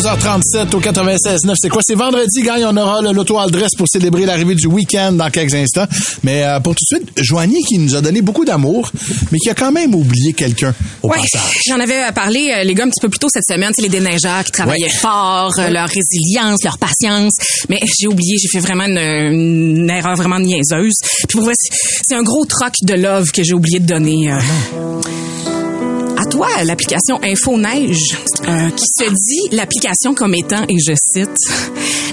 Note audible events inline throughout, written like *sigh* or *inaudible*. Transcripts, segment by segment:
11h37 au 96.9. C'est quoi? C'est vendredi, gang. On aura le loto Aldress pour célébrer l'arrivée du week-end dans quelques instants. Mais euh, pour tout de suite, Joanie qui nous a donné beaucoup d'amour, mais qui a quand même oublié quelqu'un au Ouais, passage. j'en avais euh, parlé, euh, les gars, un petit peu plus tôt cette semaine, c'est les déneigeurs qui travaillaient Ouais. fort, euh, leur résilience, leur patience. Mais j'ai oublié, j'ai fait vraiment une, une erreur vraiment niaiseuse. Puis pour vrai, c'est un gros troc de love que j'ai oublié de donner. euh. Toi, l'application Info Neige, euh, qui se dit l'application comme étant, et je cite,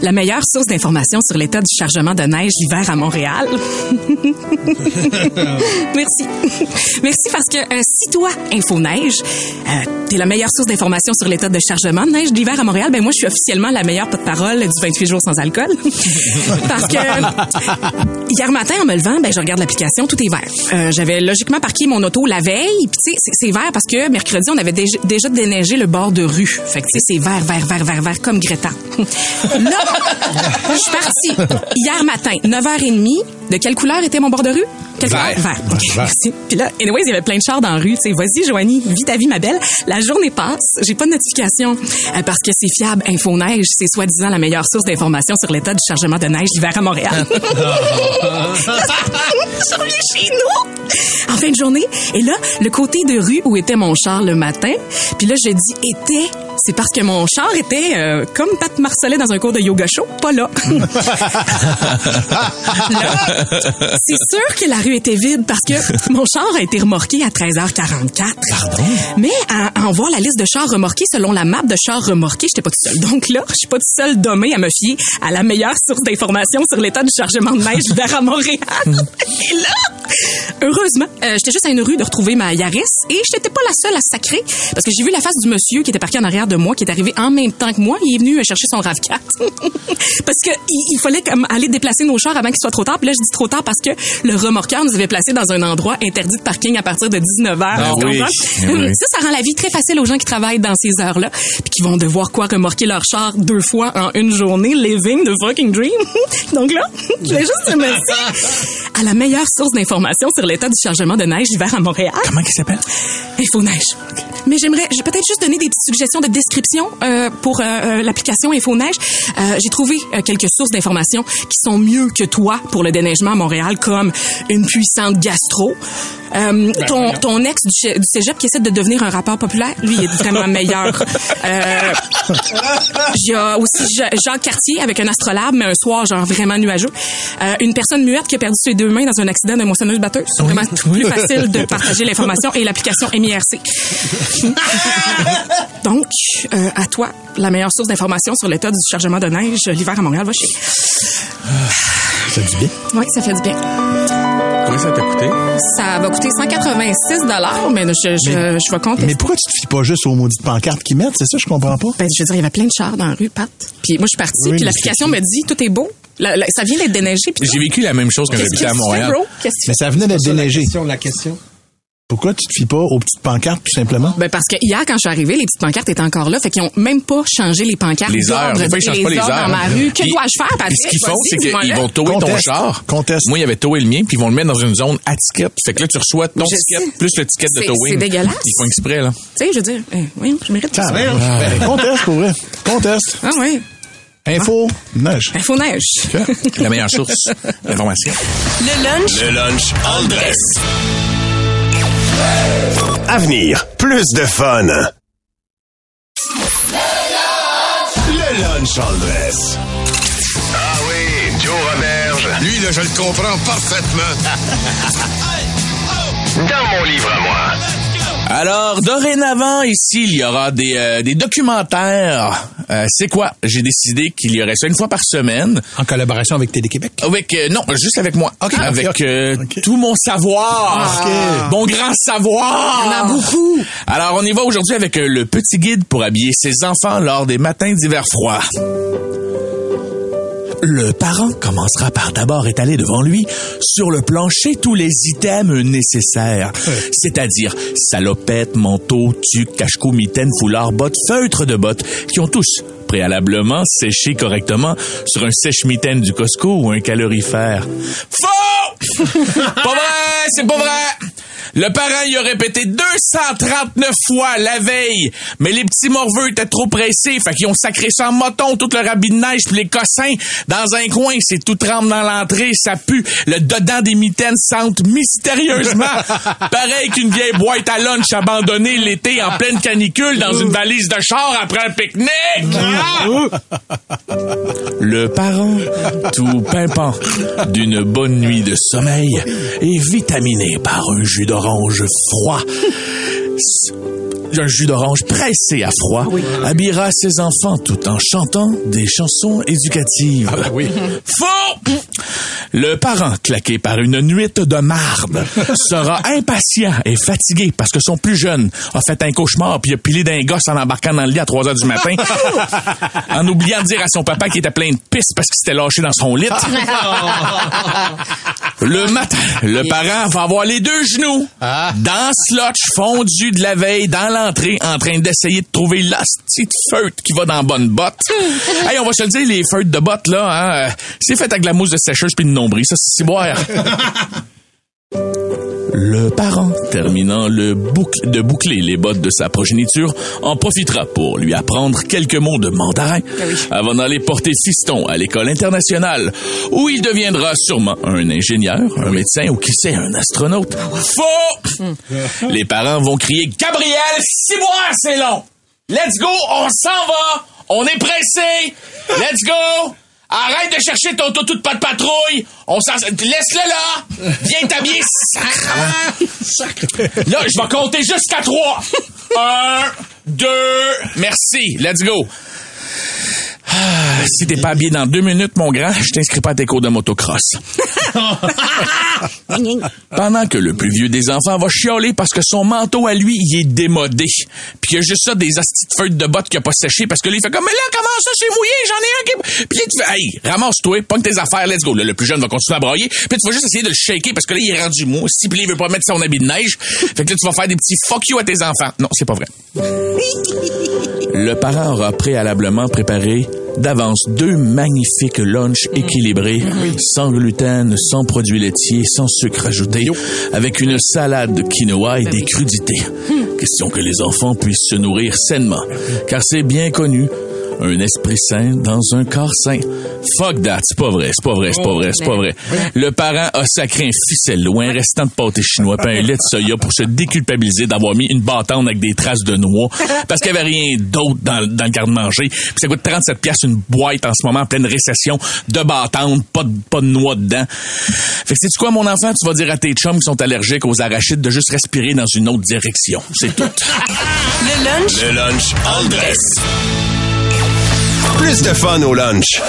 la meilleure source d'information sur l'état du chargement de neige l'hiver à Montréal. *laughs* Merci. Merci parce que euh, si toi, Info Neige, euh, t'es la meilleure source d'information sur l'état de chargement de neige d'hiver à Montréal, ben moi je suis officiellement la meilleure porte-parole du 28 jours sans alcool. *laughs* parce que hier matin en me levant, ben je regarde l'application, tout est vert. Euh, J'avais logiquement parqué mon auto la veille, puis tu sais c'est vert parce que mercredi on avait déjà, déjà déneigé le bord de rue. Fait que tu sais c'est vert, vert, vert, vert, vert comme Greta. *laughs* Là, je suis partie hier matin, 9h30. De quelle couleur était mon bord de rue? Quelle Vert. couleur? Vert. Merci. Puis là, anyways, il y avait plein de chars dans la rue. Tu sais, vas-y, Joanie, vis ta vie, ma belle. La journée passe. J'ai pas de notification euh, parce que c'est fiable. Info Neige, c'est soi-disant la meilleure source d'information sur l'état du chargement de neige l'hiver à Montréal. Je reviens chez nous en fin de journée. Et là, le côté de rue où était mon char le matin. Puis là, je dis était. C'est parce que mon char était euh, comme Pat Marcelet dans un cours de yoga show, pas là. *laughs* Là, c'est sûr que la rue était vide parce que mon char a été remorqué à 13h44. Pardon? Mais à, en voir la liste de chars remorqués selon la map de chars remorqués, j'étais pas toute seule. Donc là, je suis pas toute seule demain à me fier à la meilleure source d'information sur l'état du chargement de neige vers à Montréal. Et là, heureusement, euh, j'étais juste à une rue de retrouver ma Yaris et j'étais pas la seule à sacrer parce que j'ai vu la face du monsieur qui était parqué en arrière de moi, qui est arrivé en même temps que moi. Il est venu chercher son RAV4 *laughs* parce que il, il fallait comme aller déplacer nos chars avant qu'il soit trop tard. Puis là, je dis trop tard parce que le remorqueur nous avait placés dans un endroit interdit de parking à partir de 19 h Ah oui. Eh oui. Ça, ça rend la vie très facile aux gens qui travaillent dans ces heures-là puis qui vont devoir quoi remorquer leur char deux fois en une journée, living the fucking dream. *laughs* Donc là, je voulais juste te merci à la meilleure source d'information sur l'état du chargement de neige l'hiver à Montréal. Comment il s'appelle? Info Neige. Mais j'aimerais, j'ai peut-être juste donner des petites suggestions de description euh, pour euh, euh, l'application Info Neige. Euh, j'ai trouvé quelques sources d'informations qui sont mieux que toi pour le déneigement à Montréal, comme une puissante gastro. Euh, ton, ton ex du, cé- du cégep qui essaie de devenir un rappeur populaire, lui, il est vraiment meilleur. Euh, Il y a aussi Ja- Jacques Cartier avec un astrolabe, mais un soir, genre vraiment nuageux. Euh, une personne muette qui a perdu ses deux mains dans un accident de moissonneuse batteuse. C'est vraiment plus facile de partager l'information et l'application MIRC. *laughs* Donc, euh, à toi, la meilleure source d'information sur l'état du chargement de neige l'hiver à Montréal, va chez. Ça fait du bien. Oui, ça fait du bien. Combien ça t'a coûté? Ça va coûter 186 mais je, je, je vais compter. Mais pourquoi tu te fies pas juste aux maudites pancartes qu'ils mettent? C'est ça, je comprends pas. Ben, je veux dire, il y avait plein de chars dans la rue, Pat. Puis moi, je suis partie, Oui, puis mais l'application me dit, tout est beau. La- la- ça vient d'être déneigé. J'ai vécu la même chose quand j'habitais à Montréal. bro? Mais ça venait d'être déneigé. la question? Pourquoi tu te fies pas aux petites pancartes, tout simplement? Ben parce que hier, quand je suis arrivée, les petites pancartes étaient encore là. Fait qu'ils ont même pas changé les pancartes. Les heures. d'ordre Des fois, ils changent pas les heures. dans ma rue. Que dois-je faire, Patrick? ce qu'ils font, c'est qu'ils vont tower ton char. Conteste. Moi, il y avait towé le mien, puis ils vont le mettre dans une zone à ticket. Fait que là, tu reçois ton Je ticket sais. plus le ticket de towing. c'est dégueulasse. Ils font exprès, là. Tu sais, je veux dire, eh, oui, je mérite tout ça. Ben, conteste, pour vrai. Conteste. Ah oui. Info, neige. Info neige. La meilleure source d'information. Le lunch Le lunch Aldress. Avenir, plus de fun. Le lunch Aldress. Ah oui, Joe Roberge. Lui, là, je le comprends parfaitement. *laughs* Dans mon livre à moi. Alors, dorénavant, ici, il y aura des, euh, des documentaires. Euh, c'est quoi? J'ai décidé qu'il y aurait ça une fois par semaine. En collaboration avec Télé-Québec? Avec, euh, non, juste avec moi. Ok, avec ok, ok. euh, Ok. tout mon savoir. Ok. Mon grand savoir. Il y en a beaucoup. Alors, on y va aujourd'hui avec euh, le petit guide pour habiller ses enfants lors des matins d'hiver froid. Le parent commencera par d'abord étaler devant lui sur le plancher tous les items nécessaires, c'est-à-dire salopette, manteau, tuque, cache-cou, mitaine, foulard, bottes, feutres de bottes, qui ont tous préalablement séché correctement sur un sèche-mitaine du Costco ou un calorifère. Faux! *laughs* pas vrai, c'est pas vrai! Le parent y a répété 239 fois la veille, mais les petits morveux étaient trop pressés, fait qu'ils ont sacré ça en moton, tout le rabis de neige pis les cossins. Dans un coin, c'est tout trempe dans l'entrée, ça pue, le dedans des mitaines sentent mystérieusement, *laughs* pareil qu'une vieille boîte à lunch abandonnée l'été en pleine canicule dans une valise de char après un pique-nique. Le parent, tout pimpant d'une bonne nuit de sommeil et vitaminé par un jus d'orange froid. *laughs* Un jus d'orange pressé à froid habillera ses enfants tout en chantant des chansons éducatives. *laughs* Faux! Le parent, claqué par une nuit de marde, *laughs* sera impatient et fatigué parce que son plus jeune a fait un cauchemar puis a pilé d'un gosse en embarquant dans le lit à 3 heures du matin, en oubliant de dire à son papa qu'il était plein de pisse parce qu'il s'était lâché dans son lit. Le matin, le parent va avoir les deux genoux dans slotch fondu de la veille dans l'entrée en train d'essayer de trouver la petite feutre qui va dans la bonne botte. *laughs* hey, on va se le dire, les feutres de botte, là, hein, euh, c'est fait avec de la mousse de sécheuse puis de nombril. Ça, c'est si boire. *laughs* Le parent, terminant le boucle, de boucler les bottes de sa progéniture, en profitera pour lui apprendre quelques mots de mandarin avant d'aller porter fiston à l'école internationale, où il deviendra sûrement un ingénieur, un médecin ou qui sait, un astronaute. Faux! les parents vont crier Gabriel, six mois, c'est long! Let's go, on s'en va! On est pressé! Let's go! Arrête de chercher ton toutou de pas de patrouille! On s'en... Laisse-le là! Viens t'habiller! Là, je vais compter jusqu'à trois! Un, deux... Merci, let's go! Ah, si t'es pas habillé dans deux minutes, mon grand, je t'inscris pas à tes cours de motocross. *laughs* Pendant que le plus vieux des enfants va chialer parce que son manteau à lui, il est démodé. Puis il y a juste ça des astis de feuilles de bottes qui a pas séché parce que là, il fait comme, mais là, comment ça, c'est mouillé, j'en ai un qui... Puis là, tu fais, hey, ramasse-toi, pogne tes affaires, let's go. Là, le plus jeune va continuer à brailler. Puis tu vas juste essayer de le shaker parce que là, il est rendu mou. Si, puis il veut pas mettre son habit de neige. Fait que là, tu vas faire des petits fuck you à tes enfants. Non, c'est pas vrai. *laughs* Le parent aura préalablement préparé d'avance deux magnifiques lunchs équilibrés, sans gluten, sans produits laitiers, sans sucre ajouté, avec une salade de quinoa et des crudités. Question que les enfants puissent se nourrir sainement, car c'est bien connu. Un esprit sain dans un corps sain. Fuck that, c'est pas vrai, c'est pas vrai, c'est pas vrai, c'est pas vrai. Le parent a sacré un ficelle ou un restant de pâté chinois puis un lait de soya pour se déculpabiliser d'avoir mis une bâtonne avec des traces de noix parce qu'il y avait rien d'autre dans, dans le garde-manger. Puis ça coûte 37 pièces une boîte en ce moment en pleine récession de bâtonne, pas de, pas de noix dedans. Fait que sais-tu quoi, mon enfant? Tu vas dire à tes chums qui sont allergiques aux arachides de juste respirer dans une autre direction. C'est tout. *laughs* Le lunch Le lunch all dress. Plus de fun au lunch.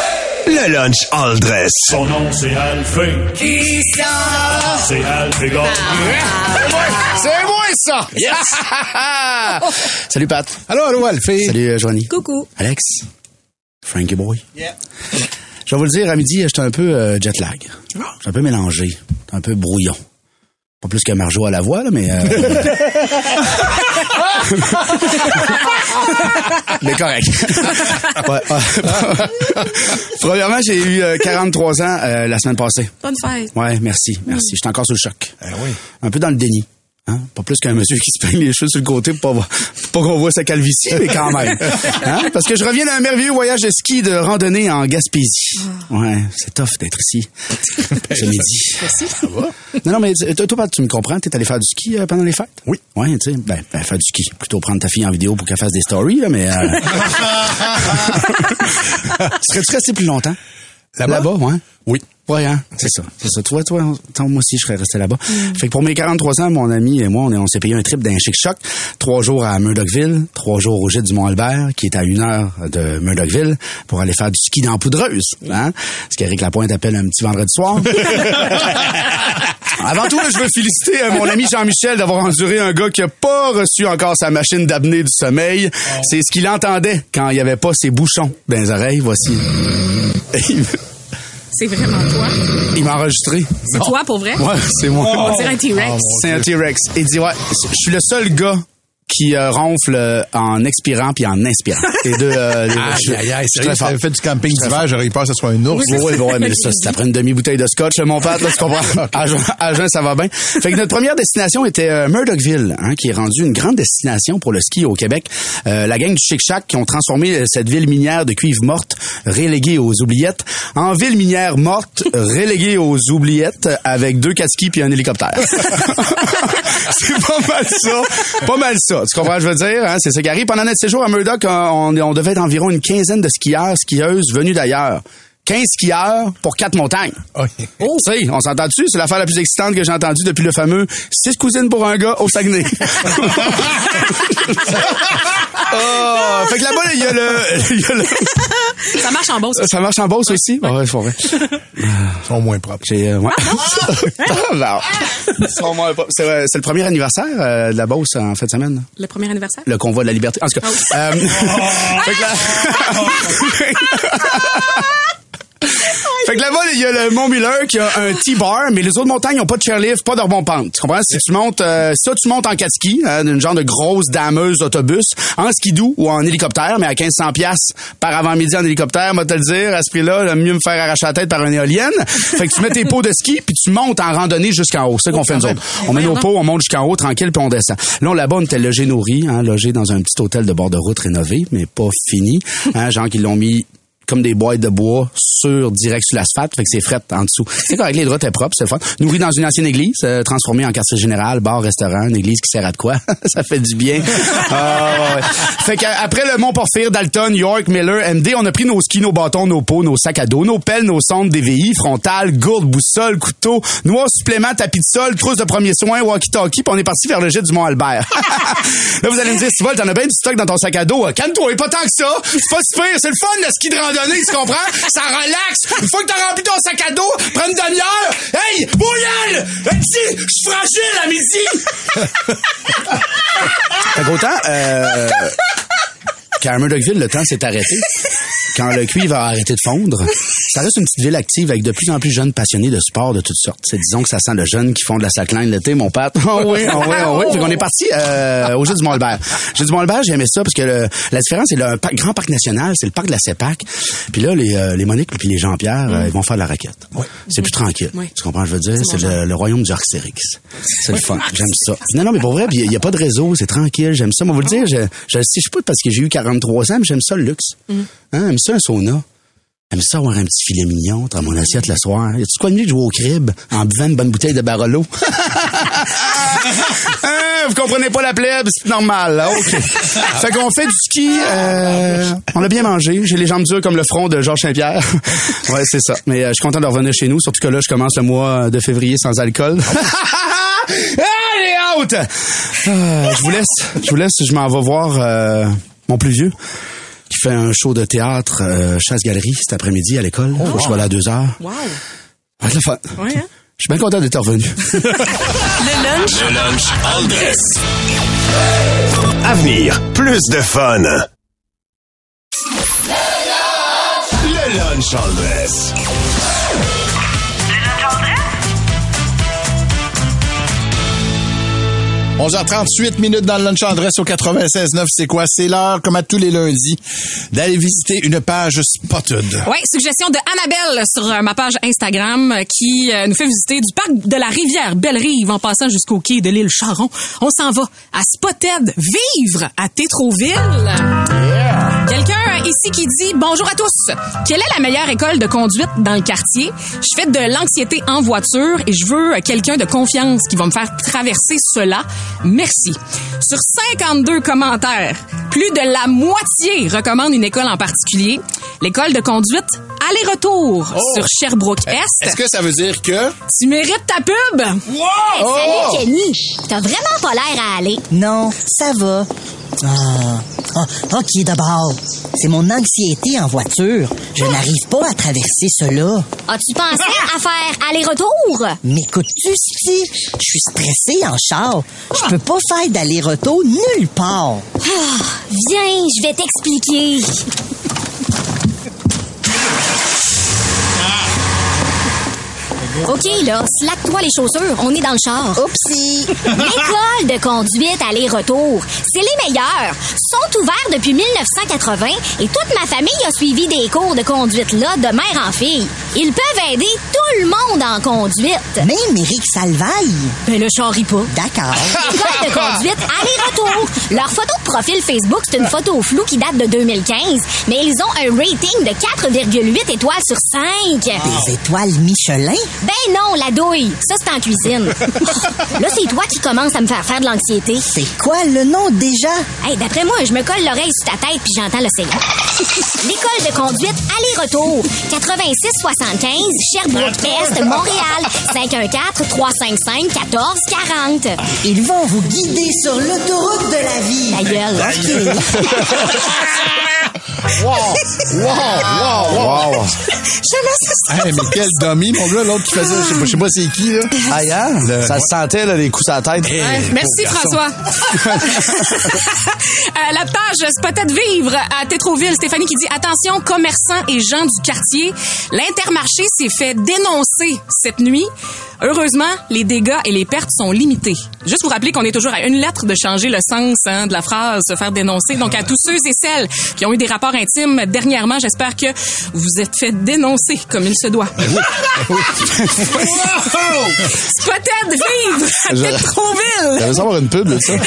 Le lunch all dress. Son nom, c'est Alphée. Qui ça? C'est Alphée Gagné. C'est moi, ça! Yes! *laughs* Salut, Pat. Allô, allô, Alphée. Salut, euh, Joanie. Coucou. Alex. Frankie Boy. Je vais vous le dire, à midi, j'étais un peu euh, jet lag. J'étais un peu mélangé. J'étais un peu brouillon. Pas plus que Marjo à la voix, là, mais... euh, *laughs* mais correct. Premièrement, j'ai eu euh, 43 ans euh, la semaine passée. Bonne fête. Ouais, merci, merci. J'étais encore sous le choc. Ah oui. Un peu dans le déni. Hein? Pas plus qu'un monsieur qui se peigne les cheveux sur le côté pour pas, pas qu'on voit sa calvitie, mais quand même. *laughs* Hein? Parce que je reviens d'un merveilleux voyage de ski de randonnée en Gaspésie. Ouais, c'est tough d'être ici. *laughs* Ce midi. Merci. Ça va? Non, non, mais toi, tu me comprends? T'es allé faire du ski euh, pendant les fêtes? Oui. Ouais, tu sais, ben, ben, faire du ski. Plutôt prendre ta fille en vidéo pour qu'elle fasse des stories, là, mais... Euh... *laughs* Serais-tu resté plus longtemps? Là-bas? Là-bas, ouais. Oui. Ouais, hein? C'est ça. C'est ça. Toi, toi, toi, moi aussi, je serais resté là-bas. Fait que pour mes 43 ans, mon ami et moi, on, est- on s'est payé un trip d'un chic choc. Trois jours à Murdochville, trois jours au gîte du Mont-Albert, qui est à une heure de Murdochville, pour aller faire du ski dans poudreuse, hein? Ce qu'Éric Lapointe appelle un petit vendredi soir. *laughs* Avant tout, je veux féliciter euh, mon ami Jean-Michel d'avoir enduré un gars qui a pas reçu encore sa machine d'apnée du sommeil. C'est ce qu'il entendait quand il y avait pas ses bouchons dans les oreilles. Voici. *laughs* C'est vraiment toi. Il m'a enregistré. C'est toi pour vrai? Ouais, c'est moi. On dirait un T-Rex. C'est un T-Rex. Il dit, ouais, je suis le seul gars qui euh, ronfle euh, en expirant puis en inspirant. *laughs* Les deux, euh, les- je- Aïe, je très fort. fait du camping d'hiver, j'aurais eu peur que ce soit un ours. Oui, oui, mais ça, c'est après une demi-bouteille de scotch, mon père, là, tu comprends? *laughs* À à jeun, ça va bien. Fait que notre première destination était euh, Murdochville, hein, qui est rendue une grande destination pour le ski au Québec. Euh, la gang du Chic Chac qui ont transformé euh, cette ville minière de cuivre morte, reléguée aux oubliettes, en ville minière morte, *laughs* reléguée aux oubliettes, avec deux skis puis un hélicoptère. c'est pas mal ça. Pas mal ça. Tu comprends je veux dire? Hein? C'est ça qui arrive. Pendant notre séjour à Murdoch, on, on devait être environ une quinzaine de skieurs, skieuses venus d'ailleurs. 15 skieurs pour quatre montagnes. Ok. Oh, sais, on s'entend dessus, c'est l'affaire la plus excitante que j'ai entendue depuis le fameux six cousines pour un gars au Saguenay. Ah, *laughs* *laughs* fait que là-bas, il y a le, il y a le- Ça marche en Beauce. ça marche en Beauce aussi? Ah ouais, c'est vrai. Ils sont moins propres. J'ai, euh, ouais. *laughs* Ils sont moins pas- C'est, euh, c'est le premier anniversaire euh, de la Beauce en fin de semaine. Le premier anniversaire? Le convoi de la liberté. En tout cas. euh, fait que là- Fait que là-bas, il y a le Mont Miller qui a un T-bar, mais les autres montagnes n'ont pas de chairlift, pas de rebond pente. Tu comprends? Si tu montes, euh, ça, tu montes en quatre skis, hein, d'une genre de grosse dameuse d'autobus, en skidoo ou en hélicoptère, mais à 1500 pièces par avant-midi en hélicoptère, moi te le dire, à ce prix-là, le mieux me faire arracher la tête par une éolienne. *laughs* Fait que tu mets tes pots de ski, puis tu montes en randonnée jusqu'en haut. C'est ça qu'on fait nous autres. On met nos pots, on monte jusqu'en haut, tranquille, puis on descend. Là, là-bas, on était logé nourri, hein, logé dans un petit hôtel de bord de route rénové, mais pas fini. Hein, genre qu'ils l'ont mis comme des boîtes de bois sur direct sur l'asphalte, fait que c'est fret en dessous. C'est correct, les draps étaient propres, c'est fun. Nourri dans une ancienne église, euh, transformée en quartier général, bar, restaurant, une église qui sert à de quoi? *laughs* ça fait du bien. Ah, ouais. Fait qu'après le Mont Porphyre, Dalton, York, Miller, MD, on a pris nos skis, nos bâtons, nos pots, nos sacs à dos, nos pelles, nos sondes, DVI, frontales, gourdes, boussole, couteau, noix supplément, tapis de sol, trousse de premier soin, walkie-talkie, puis on est parti vers le jet du Mont-Albert. *laughs* Là, vous allez me dire, Stivol, t'en as bien du stock dans ton sac à dos. Euh, Calme-toi, pas tant que ça. C'est pas si pire. C'est le fun, le ski de randonnée, tu comprends? Ça relaxe. Une fois que t'as rempli ton sac à dos, prends une demi-heure. Hey, bouillal! Petit, je suis fragile à midi. fait qu'autant, euh, Murdochville, le temps s'est arrêté. Quand le cuivre a arrêté de fondre, ça reste une petite ville active avec de plus en plus de jeunes passionnés de sport de toutes sortes. C'est disons que ça sent le jeune qui font de la slackline l'été, mon père. *laughs* Oh oui, oh oui, oh oui. Fait qu'on est parti euh, au Jeu du Mont-Albert. Jeu du Mont-Albert, j'aimais ça parce que le- la différence, c'est le grand parc national, c'est le parc de la CEPAC. Puis là, les, euh, les Monique puis les Jean-Pierre, euh, ils vont faire de la raquette. C'est plus tranquille. Oui. Tu comprends, ce que je veux dire? C'est le, le royaume du Arctérix. C'est le fun. J'aime ça. Non, non, mais pour vrai, il n'y a, pas de réseau, c'est tranquille. J'aime ça. Moi, vous le dire, je, je, je sais pas parce que j'ai eu 43 ans, mais j'aime ça le luxe. Hein, j'aime ça un sauna. J'aime ça avoir un petit filet mignon dans mon assiette le soir. Y a-tu quoi de mieux jouer au crib en buvant une bonne bouteille de Barolo? *laughs* Hein, vous comprenez pas la plèbe, c'est normal, là. OK. fait qu'on fait du ski, euh, on a bien mangé. J'ai les jambes dures comme le front de Georges Saint-Pierre. *laughs* ouais, c'est ça. Mais euh, je suis content de revenir chez nous, surtout que là, je commence le mois de février sans alcool. *laughs* Allez, out! Ah, je vous laisse, je vous laisse, je m'en vais voir euh, mon plus vieux qui fait un show de théâtre euh, chasse-galerie cet après-midi à l'école. Que je sois là à deux heures. Wow. Être le fun. Ouais, hein? Je suis bien content d'être revenu. *laughs* Le lunch? Le lunch all dress. Avenir, plus de fun. Le lunch all dress. 11h38 minutes dans le lunch adresse au 96.9. C'est quoi? C'est l'heure, comme à tous les lundis, d'aller visiter une page Spotted. Oui, suggestion de Annabelle sur euh, ma page Instagram euh, qui euh, nous fait visiter du parc de la rivière Belle-Rive en passant jusqu'au quai de l'île Charon. On s'en va à Spotted vivre à Tétroville. Quelqu'un ici qui dit bonjour à tous. Quelle est la meilleure école de conduite dans le quartier? Je fais de l'anxiété en voiture et je veux quelqu'un de confiance qui va me faire traverser cela. Merci. Sur 52 commentaires, plus de la moitié recommande une école en particulier. L'école de conduite aller-retour Oh. sur Sherbrooke-Est. Est-ce que ça veut dire que... Tu mérites ta pub! Hey, Oh! salut Kenny. T'as vraiment pas l'air à aller. Non, ça va. Ah, ah, ok, d'abord. C'est mon anxiété en voiture. Je n'arrive pas à traverser cela. As-tu pensé à faire aller-retour? M'écoutes-tu, si Je suis stressée en char. Je peux pas faire d'aller-retour nulle part. Ah, viens, je vais t'expliquer. OK, là, slack-toi les chaussures. On est dans le char. Oupsie! L'école de conduite aller-retour, c'est les meilleurs. Sont ouverts depuis 1980 et toute ma famille a suivi des cours de conduite là de mère en fille. Ils peuvent aider tout le monde en conduite. Même Eric Salvaille. Ben le char rit pas. D'accord. École de conduite aller-retour. Leur photo de profil Facebook, c'est une photo floue qui date de 2015, mais ils ont un rating de 4,8 étoiles sur 5. Des étoiles Michelin? Ben non, la douille. Ça, c'est en cuisine. *laughs* Là, c'est toi qui commences à me faire faire de l'anxiété. C'est quoi le nom déjà? Hey, d'après moi, je me colle l'oreille sur ta tête puis j'entends le l'océan. *laughs* L'école de conduite aller-retour. 8675 Sherbrooke-Est, Montréal. 514-355-1440. Ils vont vous guider sur l'autoroute de la vie. Ta gueule. *laughs* Wow! Wow! Wow! Wow! Hey, mais quel dummy, mon gars, l'autre qui faisait, je sais pas, je sais pas c'est qui, là. Aïe, hein? Ça se sentait, là, les coups à la tête. Ouais, merci François. *laughs* Euh, la page Spotted Vivre à Tétroville, Stéphanie qui dit attention commerçants et gens du quartier, l'intermarché s'est fait dénoncer cette nuit. Heureusement, les dégâts et les pertes sont limités. Juste vous rappeler qu'on est toujours à une lettre de changer le sens hein, de la phrase se faire dénoncer. Donc à tous ceux et celles qui ont eu des rapports intimes dernièrement, j'espère que vous êtes fait dénoncer comme il se doit. *laughs* Spotted Vivre à Tétroville. J'aimerais savoir une pub de ça. *laughs*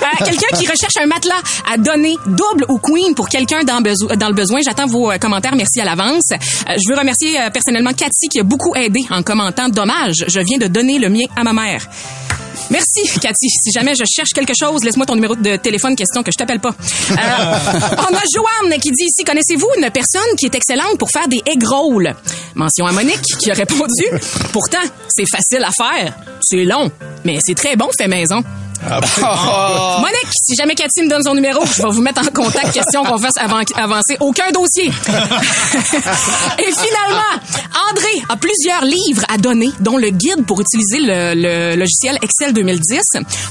Euh, quelqu'un qui recherche un matelas à donner double ou queen pour quelqu'un dans, le besoin. J'attends vos euh, commentaires. Merci à l'avance. Euh, je veux remercier euh, personnellement Cathy qui a beaucoup aidé en commentant. Dommage, je viens de donner le mien à ma mère. Merci, Cathy. Si jamais je cherche quelque chose, laisse-moi ton numéro de téléphone, question que je t'appelle pas. Euh, on a Joanne qui dit ici, connaissez-vous une personne qui est excellente pour faire des egg rolls? Mention à Monique qui a *laughs* répondu, pourtant, c'est facile à faire. C'est long, mais c'est très bon fait maison. *laughs* Monique, si jamais Cathy me donne son numéro, je vais vous mettre en contact, question qu'on fasse avan- avancer aucun dossier. *laughs* Et finalement, André a plusieurs livres à donner, dont le guide pour utiliser le, le logiciel Excel 2010,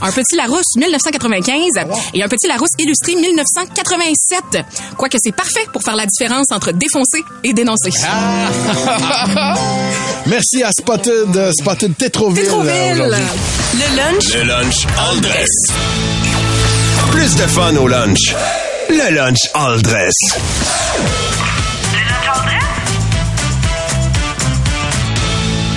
un petit Larousse 1995 et un petit Larousse illustré 1987. Quoique c'est parfait pour faire la différence entre défoncer et dénoncer. *laughs* Merci à Spotted, euh, Spotted Tétroville. Tétroville. aujourd'hui. Le lunch Le lunch Plus de fun au lunch. Le lunch all dress.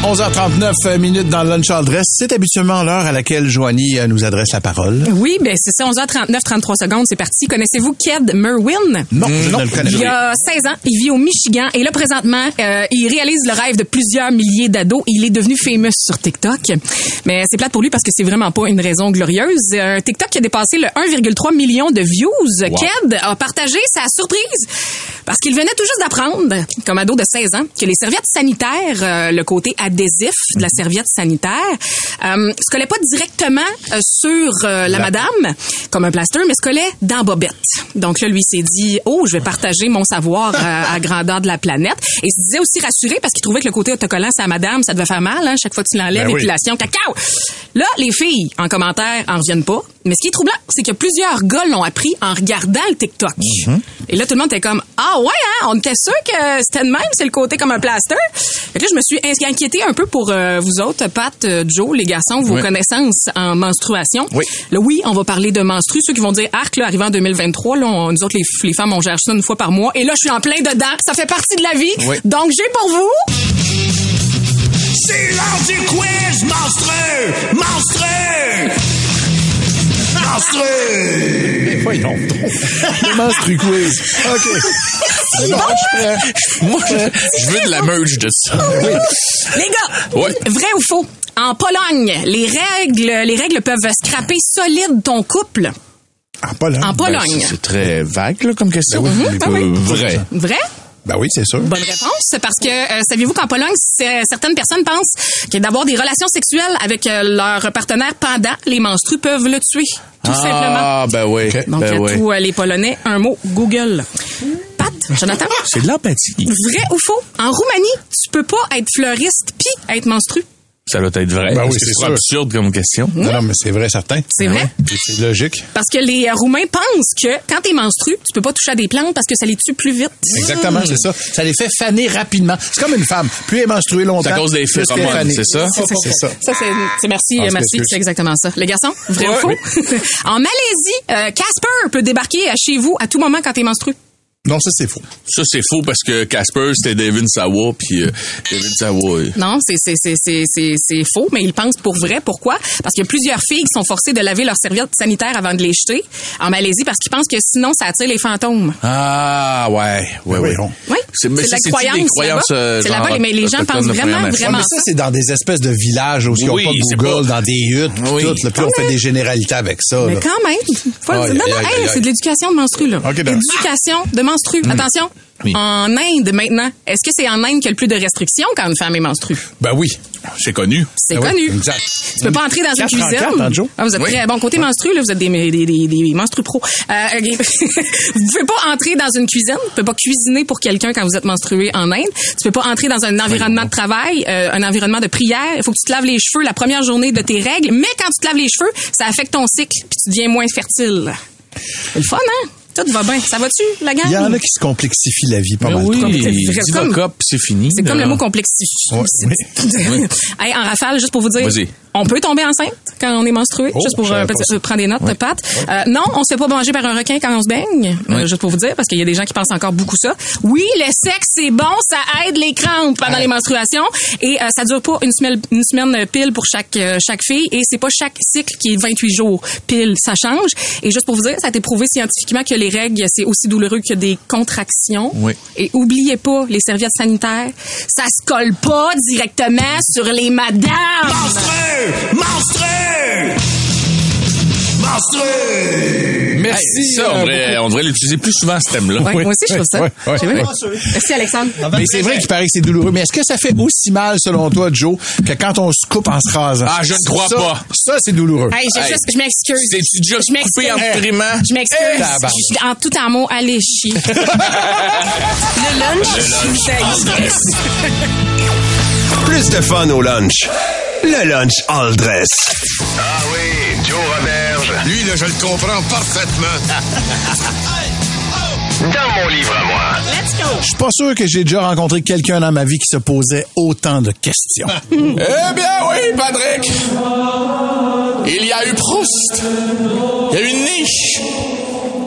11h39 minutes dans le Lunch All Dress. C'est habituellement l'heure à laquelle Joanie euh, nous adresse la parole. Oui, ben c'est ça, 11h39, 33 secondes, c'est parti. Connaissez-vous Ked Merwin? Non, je ne le connais Il pas. a 16 ans, il vit au Michigan et là présentement, euh, il réalise le rêve de plusieurs milliers d'ados. Il est devenu famous sur TikTok. Mais c'est plate pour lui parce que c'est vraiment pas une raison glorieuse. Un TikTok qui a dépassé le 1,3 million de views. Ked a partagé sa surprise parce qu'il venait tout juste d'apprendre, comme ado de 16 ans, que les serviettes sanitaires, euh, le côté adhésif de la serviette sanitaire, euh, se collaient pas directement euh, sur euh, la madame comme un plaster, mais se collait dans Bobette. Donc là, lui s'est dit, oh, je vais partager mon savoir à, à grandeur de la planète. Et il se disait aussi rassuré parce qu'il trouvait que le côté autocollant, c'est à madame, ça devait faire mal, hein, chaque fois que tu l'enlèves, Ben oui. épilation, cacao. Là, les filles, en commentaire, en reviennent pas. Mais ce qui est troublant, c'est que plusieurs gars l'ont appris en regardant le TikTok. Et là, tout le monde était comme, ah ouais, hein, on était sûr que c'était de même, c'est le côté comme un plaster. Fait que là, je me suis inquiétée un peu pour euh, vous autres, Pat, euh, Joe, les garçons, vos Oui. connaissances en menstruation. Oui. Là, oui, on va parler de menstru. Ceux qui vont dire arc, là, arrivant en 2023, là, on- nous autres, les, les femmes, on gère ça une fois par mois. Et là, je suis en plein dedans. Ça fait partie de la vie. Oui. Donc, j'ai pour vous... C'est l'heure du quiz monstrueux! Monstrueux! Monstrueux! Voyons donc. Le menstru quiz. OK. C'est bon, je suis prêt. Moi, je, je veux de la merge de ça. Les gars, Ouais. vrai ou faux? En Pologne, les règles, les règles peuvent scraper solide ton couple? En Pologne. En Pologne. Ben, c'est très vague là, comme question. oui. Ah oui. Vrai. Vrai? Ben oui, c'est sûr. Bonne réponse, parce que euh, saviez-vous qu'en Pologne, c'est- certaines personnes pensent que d'avoir des relations sexuelles avec euh, leur partenaire pendant les menstrues peuvent le tuer, tout simplement. Ah, ben oui. Donc, ben à oui. tous euh, les Polonais, un mot, Google. Pat, Jonathan? C'est de l'empathie. Vrai ou faux? En Roumanie, tu peux pas être fleuriste puis être menstru. Ça doit être vrai. Ben oui, c'est absurde comme question? Non, non, mais c'est vrai, certain. C'est vrai? Puis C'est logique. Parce que les euh, Roumains pensent que quand t'es menstru, tu peux pas toucher à des plantes parce que ça les tue plus vite. Exactement, c'est ça. Ça les fait faner rapidement. C'est comme une femme. Plus elle est menstruée longtemps. C'est à cause des plus phéromones, c'est ça? C'est ça. Ça, c'est, c'est merci, Ah, merci, c'est exactement ça. Les garçons, vrai Ouais. ou faux? *laughs* en Malaisie, euh, Casper peut débarquer euh, chez vous à tout moment quand t'es menstru. Non, ça, c'est faux. Ça, c'est faux parce que Casper, c'était Devin Sawa, puis euh, Devin Sawa... euh, Non, c'est, c'est, c'est, c'est, c'est, c'est faux, mais ils pensent pour vrai. Pourquoi? Parce qu'il y a plusieurs filles qui sont forcées de laver leurs serviettes sanitaires avant de les jeter en Malaisie parce qu'ils pensent que sinon, ça attire les fantômes. Ah, ouais, ouais, Oui, ouais. on- Oui, C'est- la croyance. des croyances, là-bas? euh, c'est là-bas, mais les gens pensent vraiment, Ouais, vraiment mais ça, c'est dans des espèces de villages où ils n'ont Oui, pas Google, pas- dans des huttes, puis Oui. tout. Là, puis on fait des généralités avec ça. Mais là. quand même, faut le Aïe, dire. Non, non, hey, c'est de l'éducation de menstru, là. Menstru. Attention. Oui. En Inde, maintenant, est-ce que c'est en Inde qu'il y a le plus de restrictions quand une femme est menstrue? Ben oui. C'est connu. C'est Ben oui, connu. exact. Tu peux pas entrer dans une 434, cuisine. hein, Joe? Ah, vous êtes Oui. très bon côté menstru, là, vous êtes des, des, des, des menstru pros. Euh, *laughs* vous pouvez pas entrer dans une cuisine, vous pouvez pas cuisiner pour quelqu'un quand vous êtes menstrué en Inde. Tu peux pas entrer dans un environnement de travail, euh, un environnement de prière. Il faut que tu te laves les cheveux la première journée de tes règles, mais quand tu te laves les cheveux, ça affecte ton cycle puis tu deviens moins fertile. C'est le fun, hein? Tout va bien. Ça va-tu, la gang? Il y en a qui se complexifient la vie pas Mais mal. oui. C'est comme- c'est fini. C'est comme le mot complexifie. Ouais, oui. *laughs* Hey, en rafale, juste pour vous dire, Vas-y. on peut tomber enceinte quand on est menstrué. Oh, juste pour euh, petit- euh, prendre des notes, Pat. Euh, non, on se fait pas manger par un requin quand on se baigne. Euh, juste pour vous dire, parce qu'il y a des gens qui pensent encore beaucoup ça. Oui, le sexe, c'est bon, ça aide les crampes pendant les menstruations. Et euh, ça dure pas une semaine, une semaine pile pour chaque euh, chaque fille. Et c'est pas chaque cycle qui est 28 jours pile, ça change. Et juste pour vous dire, ça a été prouvé scientifiquement que les règles, c'est aussi douloureux que des contractions. Oui. Et oubliez pas, les serviettes sanitaires, ça se colle pas directement sur les madames. Merci. ça, on devrait, on devrait l'utiliser plus souvent, ce thème-là. Ouais, moi aussi, je trouve ça. Ouais, ouais, J'ai vu. ouais. Merci, Alexandre. Mais c'est vrai qu'il paraît que c'est douloureux. Mais est-ce que ça fait aussi mal, selon toi, Joe, que quand on se coupe en se rasant? Ah, je ne crois Ça- pas. Ça, c'est douloureux. Hey, je, Hey. je m'excuse. C'est-tu déjà Je m'excuse. coupé en triments? Je m'excuse. Tabarnak. Je suis en tout en mots, allez chier. *laughs* Le lunch Plus de fun au lunch. Le lunch all dress. Ah oui, Joe Lui, là, je le comprends parfaitement. *laughs* Dans mon livre à moi. Let's go. Je suis pas sûr que j'ai déjà rencontré quelqu'un dans ma vie qui se posait autant de questions. *laughs* Eh bien oui, Patrick. Il y a eu Proust. Il y a eu Nietzsche.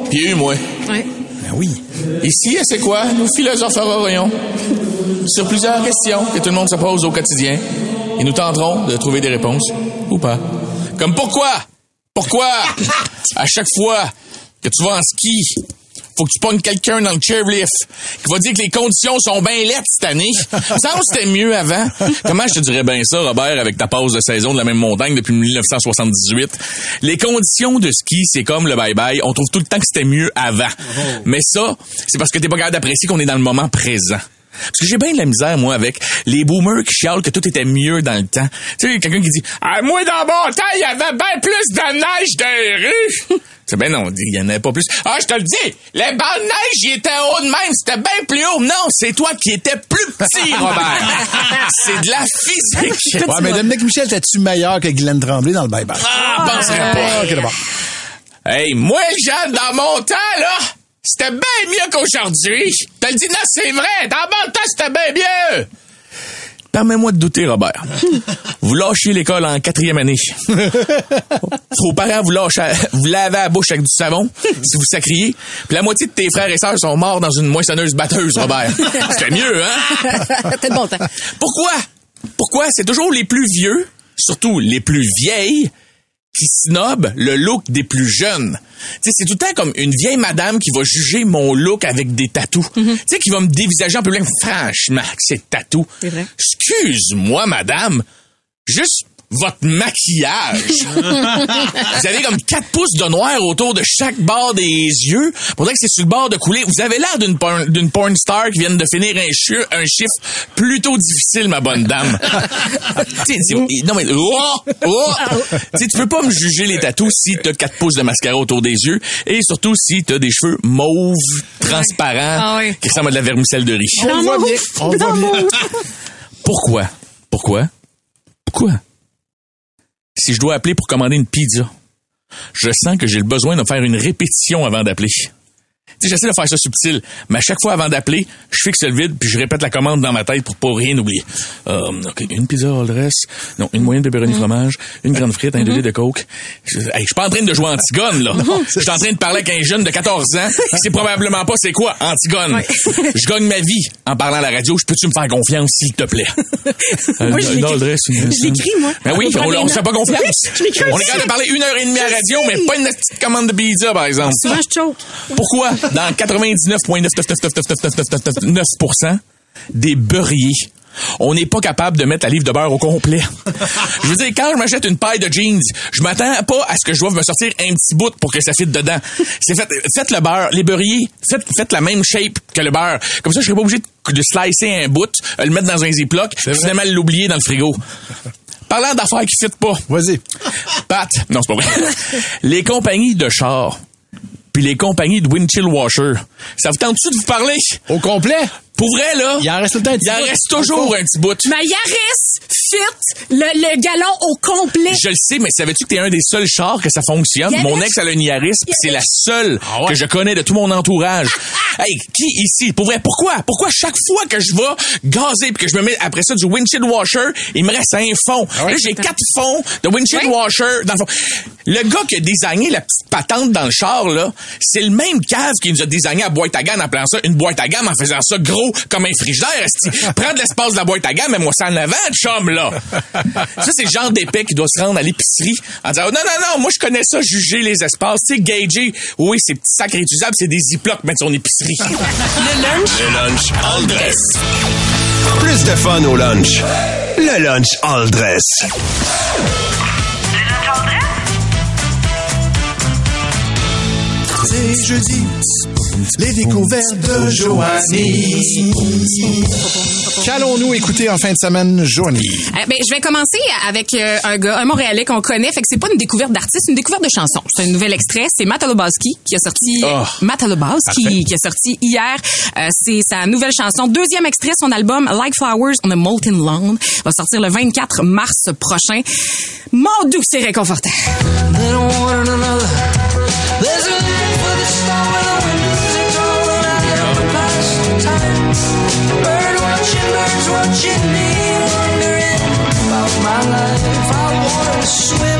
Puis il y a eu moi. Ouais. Ben oui. Ici, c'est quoi? Nous philosopherons sur plusieurs questions que tout le monde se pose au quotidien. Et nous tenterons de trouver des réponses. Ou pas. Comme pourquoi? Pourquoi? À chaque fois que tu vas en ski, faut que tu pognes quelqu'un dans le chairlift qui va dire que les conditions sont bien laides cette année. Ça c'était mieux avant. Comment je te dirais bien ça, Robert, avec ta pause de saison de la même montagne depuis 1978? Les conditions de ski, c'est comme le bye-bye. On trouve tout le temps que c'était mieux avant. Mais ça, c'est parce que t'es pas capable d'apprécier qu'on est dans le moment présent. Parce que j'ai bien de la misère, moi, avec les boomers qui chialent que tout était mieux dans le temps. Tu sais, quelqu'un qui dit « Ah, moi, dans mon temps, il y avait bien plus de neige dans les rues! *laughs* » C'est ben non, il y en avait pas plus. Ah, je te le dis, les bancs de neige, ils étaient hauts de même, c'était bien plus haut. Non, c'est toi qui étais plus petit, *laughs* Robert. c'est de la physique. *laughs* Ouais, mais Dominique Michel, t'es-tu meilleur que Glenn Tremblay dans le bye-bye? Ah, penserais pas. Hey, moi, Jeanne, dans mon temps, là, c'était bien mieux qu'aujourd'hui. Te le dis, non, c'est vrai. Dans mon temps, c'était bien mieux. Permets-moi de douter, Robert. Vous lâchez l'école en quatrième année. Vos parents vous lâchent, à- vous lavez la bouche avec du savon si vous sacriez. Puis la moitié de tes frères et sœurs sont morts dans une moissonneuse batteuse, Robert. C'était mieux, hein? *laughs* T'es de bon temps. Pourquoi? Pourquoi? C'est toujours les plus vieux, surtout les plus vieilles, qui snobent le look des plus jeunes. C'est tout le temps comme une vieille madame qui va juger mon look avec des tatous. Tu sais, qui va me dévisager en public. Franchement, c'est tatou. C'est vrai. Excuse-moi, madame. Juste votre maquillage. *laughs* vous avez comme quatre pouces de noir autour de chaque bord des yeux. Pour dire que c'est sur le bord de couler. Vous avez l'air d'une porn, d'une porn star qui vient de finir un, chi- un chiffre plutôt difficile, ma bonne dame. *laughs* Tu sais, c'est- non mais oh, oh. Tu peux pas me juger les tatous si t'as quatre pouces de mascara autour des yeux et surtout si t'as des cheveux mauves, transparents, Ah oui. qui ressemblent à de la vermicelle de riz. On le voit bien. On le voit bien. Pourquoi? Pourquoi? Pourquoi? Si je dois appeler pour commander une pizza, je sens que j'ai le besoin de faire une répétition avant d'appeler. J'essaie de faire ça subtil, mais à chaque fois avant d'appeler, je fixe le vide puis je répète la commande dans ma tête pour pas rien oublier. Euh, ok, une pizza all dress, non, une moyenne de pepperoni fromage, une grande frite, un deux litres de coke. Je, hey, je suis pas en train de jouer Antigone, là. *laughs* Je suis en train de parler avec un jeune de 14 ans qui sait probablement pas c'est quoi Antigone. *laughs* Je gagne ma vie en parlant à la radio. Je peux-tu me faire confiance, s'il te plaît? *laughs* Euh, Moi, je Je l'écris, moi. Ben oui, on, on des se fait pas confiance. L'écris On est capable de parler une heure et demie à la radio, mais pas une petite commande de pizza, par exemple. Souvent, je choke. Pourquoi? Dans 99,99999% des beurriers, on n'est pas capable de mettre la livre de beurre au complet. Je veux dire, quand je m'achète une paille de jeans, je m'attends pas à ce que je doive me sortir un petit bout pour que ça fitte dedans. C'est fait, faites le beurre, les beurriers, faites, faites la même shape que le beurre. Comme ça, je serais pas obligé de, slicer un bout, euh, le mettre dans un ziploc, finalement l'oublier dans le frigo. Parlant d'affaires qui fitent pas. Vas-y. Pat, non, c'est pas vrai. les compagnies de chars, puis les compagnies de windshield washer, ça vous tente-tu de vous parler? Au complet? Pour vrai, là? Il en reste tout le temps un petit Il en bout. reste toujours un petit bout. Ma Yaris fit le, le galon au complet. Je le sais, mais savais-tu que t'es un des seuls chars que ça fonctionne? Yaris. Mon ex, elle a une Yaris, puis c'est la seule Ah que je connais de tout mon entourage. hey, qui ici? Pour vrai, pourquoi? Pourquoi chaque fois que je vais gazer puis que je me mets après ça du windshield washer, il me reste un fond? Ah Là, j'ai quatre fonds de windshield Ouais. washer dans le fond. Le gars qui a designé la petite patente dans le char, là, c'est le même cave qui nous a designé la boîte à gamme en appelant ça une boîte à gamme en faisant ça gros comme un frigidaire. *laughs* Prends de l'espace de la boîte à gamme, mais moi ça en avant, chum, là. Ça, c'est le genre d'épais qui doit se rendre à l'épicerie en disant, oh, non, non, non, moi, je connais ça, juger les espaces, tu sais, gager. Oui, ces petits sacs réutilisables, c'est des ziplocs, mettre son épicerie. Le lunch. Le lunch all dress. Plus de fun au lunch. Le lunch all dress? C'est jeudi, les découvertes de Joanie. Qu'allons-nous écouter en fin de semaine, Joanie? Eh ben, je vais commencer avec euh, un gars, un Montréalais qu'on connaît. Fait que c'est pas une découverte d'artiste, c'est une découverte de chanson. C'est un nouvel extrait. C'est Matt Alobowski qui a sorti. Oh. Matt Alobowski qui a sorti hier. Euh, c'est sa nouvelle chanson. Deuxième extrait, son album Like Flowers on a Molten Lawn va sortir le 24 mars prochain. Mon doux, c'est réconfortant. watching me, wondering about my life. I wanna swim.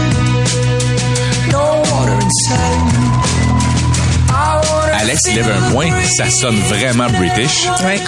Lève un point, ça sonne vraiment british. Ouais.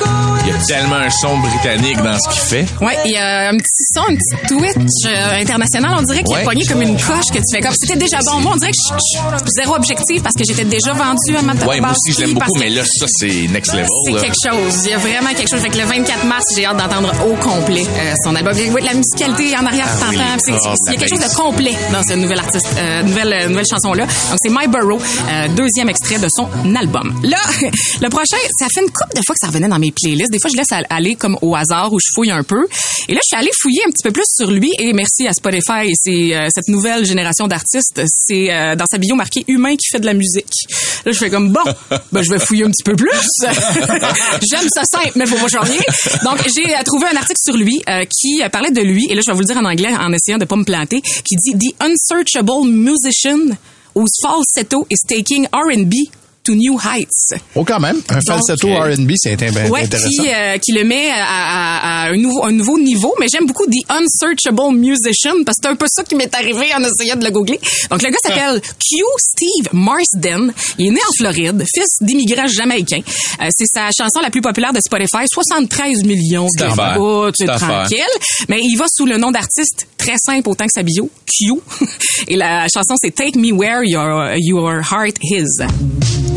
Il y a tellement un son britannique dans ce qu'il fait. Ouais, il y a un petit son, un petit twitch euh, international. On dirait qu'il Ouais. a pogné comme une coche que tu fais comme c'était déjà bon. Moi, on dirait que je suis zéro objectif parce que j'étais déjà vendu à Matt Ouais, moi aussi, je l'aime beaucoup, mais là, ça, c'est next level. C'est quelque chose. Il y a vraiment quelque chose. Fait que le 24 mars, j'ai hâte d'entendre au complet euh, son album. Oui, la musicalité en arrière, Ah oui. Oh, c'est- Il y a quelque chose bass. de complet dans cette nouvelle artiste, euh, nouvelle, euh, nouvelle chanson-là. Donc, c'est My Burrow, euh, deuxième extrait de son album. Là, *laughs* le prochain, ça fait une couple de fois que ça revenait dans mes playlists. Des fois, je laisse aller comme au hasard où je fouille un peu. Et là, je suis allée fouiller un petit peu plus sur lui et merci à Spotify et c'est euh, cette nouvelle génération d'artistes. C'est euh, dans sa bio marqué humain qui fait de la musique. Là, je fais comme bon, *laughs* ben je vais fouiller un petit peu plus. *laughs* J'aime ça simple, mais faut pas changer. Donc, j'ai euh, trouvé un article sur lui euh, qui euh, parlait de lui et là, je vais vous le dire en anglais en essayant de pas me planter, qui dit The unsearchable musician whose falsetto is taking R&B to new heights. Oh, quand même. Un falsetto Ok. R&B, c'est int- ben, Ouais, intéressant. qui, euh, qui le met à, à- à un, nouveau, un nouveau niveau, mais j'aime beaucoup The Unsearchable Musician parce que c'est un peu ça qui m'est arrivé en essayant de le googler. Donc le gars s'appelle Q Steve Marsden. Il est né en Floride, fils d'immigrants jamaïcains. Euh, c'est sa chanson la plus populaire de Spotify, 73 millions C'est d'écoutes, affaire. c'est tranquille. Mais il va sous le nom d'artiste très simple autant que sa bio, Q. *laughs* Et la chanson c'est Take Me Where Your, your Heart Is.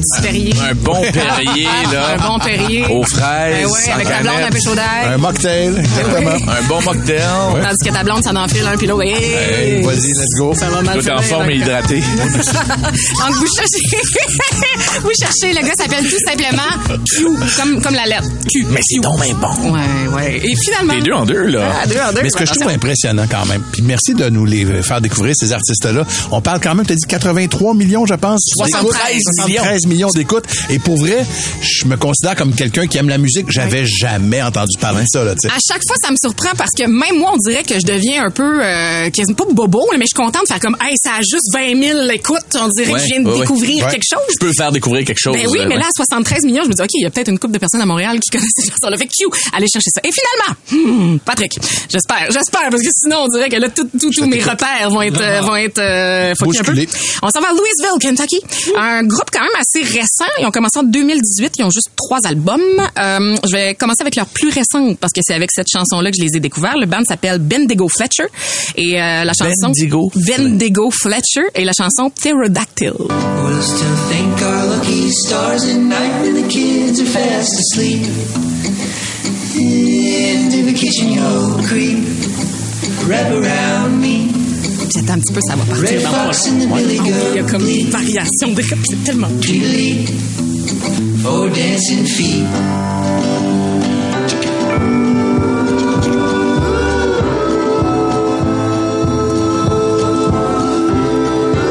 petit Perrier. Un bon Perrier, là. un bon Perrier. Aux fraises. Ben ouais, avec en ta blonde un chaud d'air. Un mocktail, exactement. Un bon mocktail. Tandis que ta blonde, ça n'enfile un puis l'autre. Hey, Hey, vas-y, let's go. Ça va mal Tout en forme et donc, hydraté. *laughs* Donc, vous cherchez, *laughs* vous cherchez, le gars s'appelle tout simplement Q, comme, comme la lettre. Q. Mais c'est donc bien bon. Ouais, ouais. Et finalement. Les deux en deux, là. Ah, deux en deux. Mais ce que je trouve impressionnant quand même, puis merci de nous les faire découvrir, ces artistes-là. On parle quand même, tu as dit 83 millions, je pense. 73 d'écoutes. 73 millions d'écoutes. Et pour vrai, je me considère comme quelqu'un qui aime la musique. J'avais jamais entendu parler de ça, là, tu sais. À chaque fois, ça me surprend parce que même moi, on dirait que je deviens un peu, euh, quasiment pas bobo, mais je suis contente de faire comme, hey, ça a juste 20 000 écoutes. On dirait que je viens de Ouais, découvrir quelque chose. Je peux faire découvrir quelque chose. Ben oui, mais là, à 73 millions, je me dis, OK, il y a peut-être une couple de personnes à Montréal qui *laughs* connaissent cette chanson-là. Fait que, Q, allez chercher ça. Et finalement, hmm, Patrick, j'espère, j'espère, parce que sinon, on dirait que là, tout, tout, tous mes repères vont être, euh, vont être, euh, un peu. On s'en va à Louisville, Kentucky. Un groupe quand même assez récent. Ils ont commencé en 2018. Ils ont juste trois albums. Euh, je vais commencer avec leur plus récent parce que c'est avec cette chanson-là que je les ai découverts. Le band s'appelle Bendigo Fletcher et euh, la chanson Bendigo. Bendigo Fletcher et la chanson Pterodactyl. We'll still thank our lucky stars at night when the kids are fast asleep. Into the kitchen you'll creep, wrap around me. C'est un petit peu, ça va partir dans Il y a comme une variation de c'est tellement Tweedly, oh dancing feet.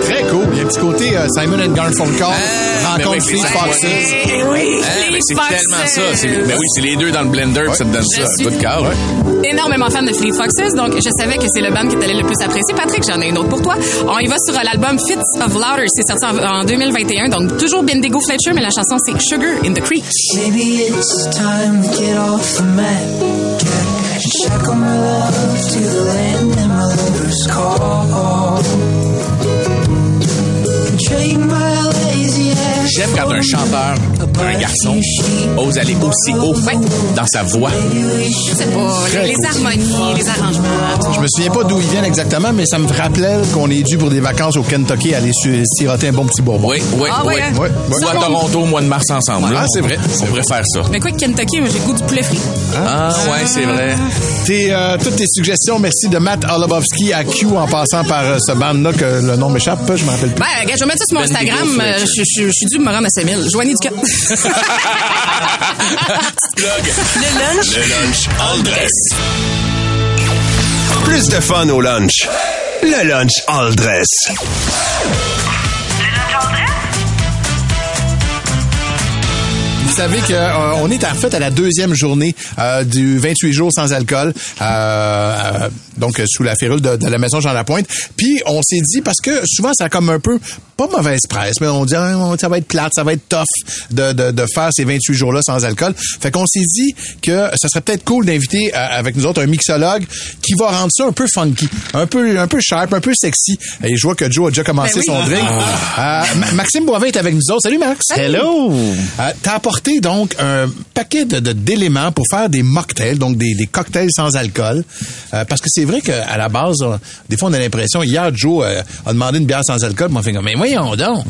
Très cool. Il y a un petit côté euh, Simon and Garfunkel, Ah, rencontre mais oui, Fleet Foxes. Eh oui, Ah, les mais c'est tellement ça. c'est- Ben oui, c'est les deux dans le blender, puis ça te donne ça. Un suis coup de cœur. Énormément fan de Fleet Foxes, donc je savais que c'est le band que tu allais le plus apprécier. Patrick, j'en ai une autre pour toi. On y va sur l'album Fits of Louder. C'est sorti en, en 2021, donc toujours Bendigo Fletcher, mais la chanson c'est Sugar in the Creek. Maybe it's time to get off the mat. And shackle my love to the land that my lovers call. And trade my lazy ass J'aime quand un chanteur, un garçon, ose aller aussi haut dans sa voix. Je sais pas, Très les, cool. harmonies, les arrangements. Je me souviens pas d'où ils viennent exactement, mais ça me rappelait qu'on est dû pour des vacances au Kentucky aller siroter un bon petit bourbon. Oui, oui, Ah oui. hein? Ouais, ouais. Ou à Toronto au mois de mars ensemble. Ah, c'est vrai. On pourrait faire ça. Mais quoi que Kentucky, moi j'ai le goût du poulet frit. Ah, ouais, c'est vrai. Tes, euh, toutes tes suggestions, merci de Matt Olabowski à Q en passant par euh, ce band-là que le nom m'échappe, je me rappelle plus. Ben, regarde, je vais mettre ça sur mon Bendigo Instagram. euh. Je je- je suis dû me rendre à 7000. Joignez du cap. *laughs* Le lunch Le lunch all dress. Plus de fun au lunch. Le lunch all dress. Vous savez que euh, on est en fait à la deuxième journée euh, du 28 jours sans alcool, euh, euh, donc euh, sous la férule de, de la maison Jean Lapointe. Puis on s'est dit parce que souvent ça a comme un peu pas mauvaise presse, mais on dit ah, ça va être plate, ça va être tough de, de, de faire ces 28 jours là sans alcool. Fait qu'on s'est dit que ça serait peut-être cool d'inviter euh, avec nous autres un mixologue qui va rendre ça un peu funky, un peu un peu sharp, un peu sexy. Et je vois que Joe a déjà commencé Ben oui. son drink. Euh, Ma- Maxime Boivin est avec nous autres. Salut Max. Hello! Euh, T'as apporté donc un paquet de- d'éléments pour faire des mocktails, donc des, cocktails sans alcool. Euh, parce que c'est vrai qu'à la base, des fois on a l'impression, hier Joe euh, a demandé une bière sans alcool, moi fait comme, mais voyons donc.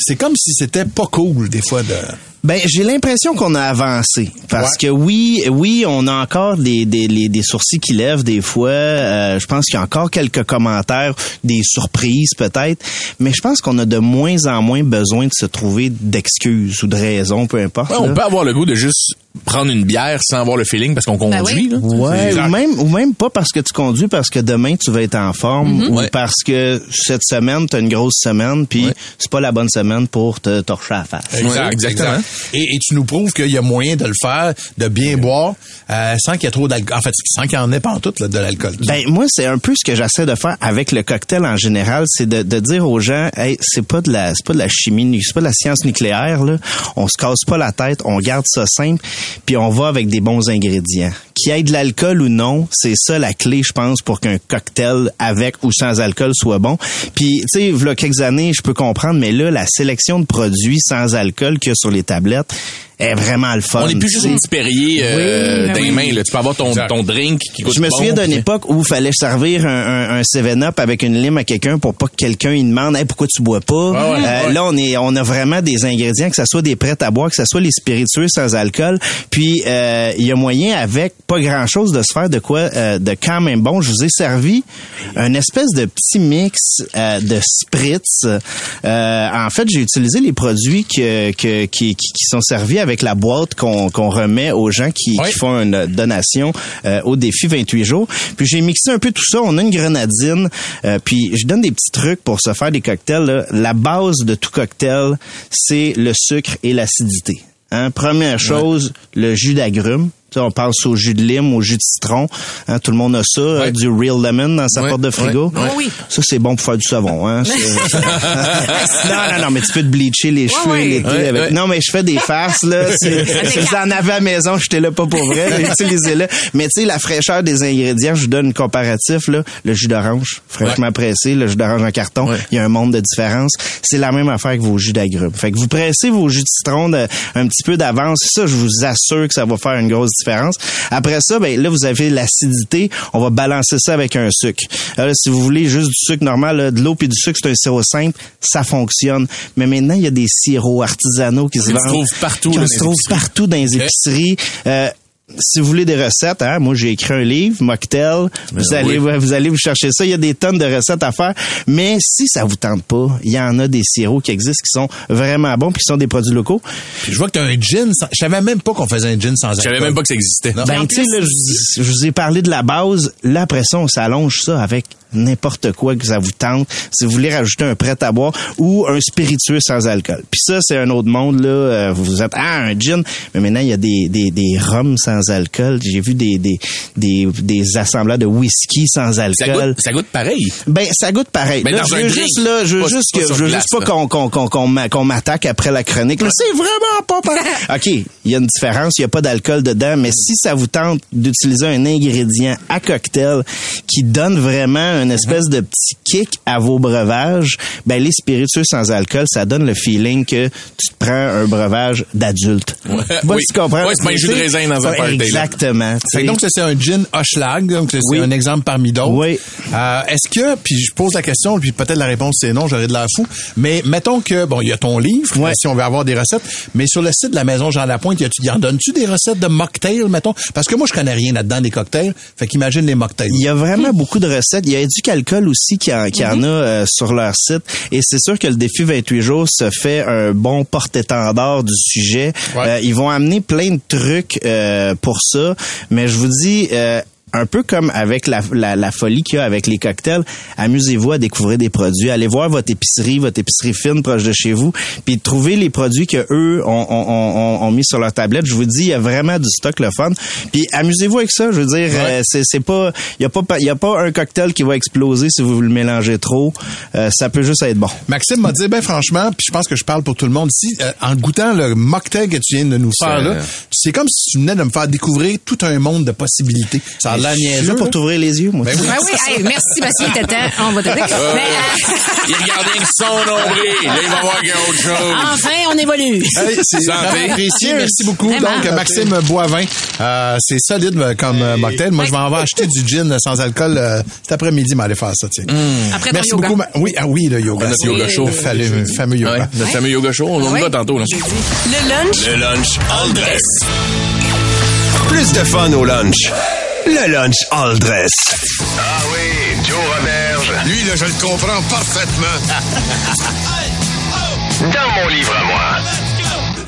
C'est comme si c'était pas cool des fois de... Ben, j'ai l'impression qu'on a avancé parce que oui, oui, on a encore des des, les- des sourcils qui lèvent des fois. Euh, je pense qu'il y a encore quelques commentaires, des surprises peut-être, mais je pense qu'on a de moins en moins besoin de se trouver d'excuses ou de raisons, peu importe. Ouais, on peut avoir le goût de juste prendre une bière sans avoir le feeling parce qu'on Ben conduit. là. Ouais, ou même ou même pas parce que tu conduis parce que demain tu vas être en forme Mm-hmm. ou Ouais. parce que cette semaine tu as une grosse semaine puis c'est pas la bonne semaine pour te torcher à la face. Exact, exactement. Et, et tu nous prouves qu'il y a moyen de le faire, de bien boire, euh, sans qu'il y ait trop d'alcool. En fait, sans qu'il y en ait pas en tout là, de l'alcool. Ben moi c'est un peu ce que j'essaie de faire avec le cocktail en général, c'est de, de dire aux gens, hey, c'est pas de la c'est pas de la chimie, c'est pas de la science nucléaire là. On se casse pas la tête, on garde ça simple, puis on va avec des bons ingrédients. Qu'il y ait de l'alcool ou non, c'est ça la clé, je pense, pour qu'un cocktail avec ou sans alcool soit bon. Puis tu sais, il quelques années, je peux comprendre, mais là la sélection de produits sans alcool qu'il y a sur les tablettes est vraiment le fun. On n'est plus juste tu sais. un petit Perrier euh, Oui, dans oui. les mains. Là. Tu peux avoir ton, ton drink qui coûte Je me bon, souviens d'une époque où il fallait servir un, un, un 7-Up avec une lime à quelqu'un pour pas que quelqu'un il demande hey, pourquoi tu bois pas? Ah ouais, Euh, ouais. Là, on est, on a vraiment des ingrédients, que ce soit des prêts à boire, que ce soit les spiritueux sans alcool. Puis euh, il y a moyen avec pas grand chose de se faire de quoi euh, de quand même bon. Je vous ai servi un espèce de petit mix euh, de spritz. Euh, en fait, j'ai utilisé les produits que, que- qui, qui sont servis avec la boîte qu'on remet aux gens qui, qui font une donation euh, au défi 28 jours. Puis j'ai mixé un peu tout ça. On a une grenadine. euh, puis je donne des petits trucs pour se faire des cocktails. là. La base de tout cocktail, c'est le sucre et l'acidité. Hein, première chose, le jus d'agrumes. Tu sais, on pense au jus de lime, au jus de citron. Hein, tout le monde a ça, du real lemon dans sa porte de frigo. ouais, ouais. Oh oui. Ça, c'est bon pour faire du savon. Hein, *laughs* non, non, non, mais tu peux te bleacher les cheveux ouais. l'été Ouais, avec... ouais. Non, mais je fais des farces, là. *laughs* Si vous en avez à la maison, j'étais là pas pour vrai. *laughs* Utilisez-le. Mais tu sais, la fraîcheur des ingrédients, je vous donne un comparatif, là. Le jus d'orange, fraîchement pressé, le jus d'orange en carton, il y a un monde de différence. C'est la même affaire que vos jus d'agrumes. Fait que vous pressez vos jus de citron de- un petit peu d'avance. Ça, je vous assure que ça va faire une grosse différence. Après ça, ben là, vous avez l'acidité. On va balancer ça avec un sucre. Alors, si vous voulez juste du sucre normal, là, de l'eau puis du sucre, c'est un sirop simple, ça fonctionne. Mais maintenant, il y a des sirops artisanaux qui se vendent. partout qui se trouvent partout dans les épiceries. Euh, si vous voulez des recettes, hein, moi j'ai écrit un livre, Mocktail. Vous Ben allez, oui. vous allez vous chercher ça. Il y a des tonnes de recettes à faire. Mais si ça vous tente pas, il y en a des sirops qui existent qui sont vraiment bons puis qui sont des produits locaux. Puis je vois que t'as un gin. sans- Je savais même pas qu'on faisait un gin sans alcool. Je savais même pas que ça existait. Ben, tu sais, je vous ai parlé de la base. Là, après ça, on s'allonge ça avec n'importe quoi que ça vous tente. Si vous voulez rajouter un prêt à boire ou un spiritueux sans alcool. Puis ça, c'est un autre monde, là. Euh, Vous êtes, ah, un gin. Mais maintenant, il y a des, des, des rums sans alcool. J'ai vu des, des, des, des assembleurs de whisky sans Ça alcool. goûte, ça goûte pareil. Ben, ça goûte pareil. Mais Là, dans je un veux drink, juste, là, je veux pas- juste que, je veux glace, juste pas qu'on, qu'on, qu'on, qu'on m'a- qu'on m'attaque après la chronique. Là, c'est vraiment pas *laughs* pareil. OK, il y a une différence, il y a pas d'alcool dedans, mais si ça vous tente d'utiliser un ingrédient à cocktail qui donne vraiment une espèce de petit kick à vos breuvages, ben, les spiritueux sans alcool, ça donne le feeling que tu te prends un breuvage d'adulte. Ouais. Oui. tu comprends? Ouais, c'est pas un jus de raisin dans un party. Exactement. Fait donc, ça, c'est un gin Hochlag, donc c'est Oui. un exemple parmi d'autres. Oui. Euh, Est-ce que, puis je pose la question, puis peut-être la réponse c'est non, j'aurais de la fou, mais mettons que, bon, il y a ton livre, Ouais. si on veut avoir des recettes, mais sur le site de la Maison Jean Lapointe, y y en donnes-tu des recettes de mocktails, mettons? Parce que moi, je connais rien là-dedans des cocktails, fait qu'imagine les mocktails. Il y a vraiment beaucoup de recettes. Il y a Éducalcool aussi qui en, qui en a euh, sur leur site. Et c'est sûr que le défi 28 jours se fait un bon porte-étendard du sujet. Ouais. Euh, ils vont amener plein de trucs euh, pour ça. Mais je vous dis... un peu comme avec la, la, la folie qu'il y a avec les cocktails, amusez-vous à découvrir des produits. Allez voir votre épicerie, votre épicerie fine proche de chez vous, puis trouvez les produits que eux ont, ont, ont, ont mis sur leur tablette. Je vous dis, il y a vraiment du stock le fun. Puis amusez-vous avec ça. Je veux dire, euh, c'est c'est pas, il y a pas, il y a pas un cocktail qui va exploser si vous le mélangez trop. Euh, ça peut juste être bon. Maxime m'a dit, ben franchement, puis je pense que je parle pour tout le monde ici, euh, en goûtant le mocktail que tu viens de nous faire là, c'est comme si tu venais de me faire découvrir tout un monde de possibilités. Ça a l'air Je suis niaiseux. là pour t'ouvrir les yeux, moi. Ben oui. Ben oui, hey, merci, Bastien, t'étais. On va t'aider. Euh, Mais, euh, il que son nombril. Là, il va voir qu'il y a autre chose. enfin, on évolue. Hey, c'est apprécié. Merci beaucoup. Vraiment. Donc, Maxime Boivin, euh, c'est solide euh, comme euh, mocktail. Moi, je vais en avoir acheté du gin sans alcool euh, cet après-midi, mais aller faire ça, tiens. Après ton Merci yoga. beaucoup. Ma- Oui, ah oui, le yoga. Notre yoga Le show. fameux, le fameux yoga. Ouais, notre fameux yoga show. On Ouais. le va tantôt, là. Le lunch Le lunch all dress. Plus de fun au lunch. Le lunch all dress. Ah oui, Joe Roberge. Lui, là, je le comprends parfaitement. *laughs* Dans mon livre à moi.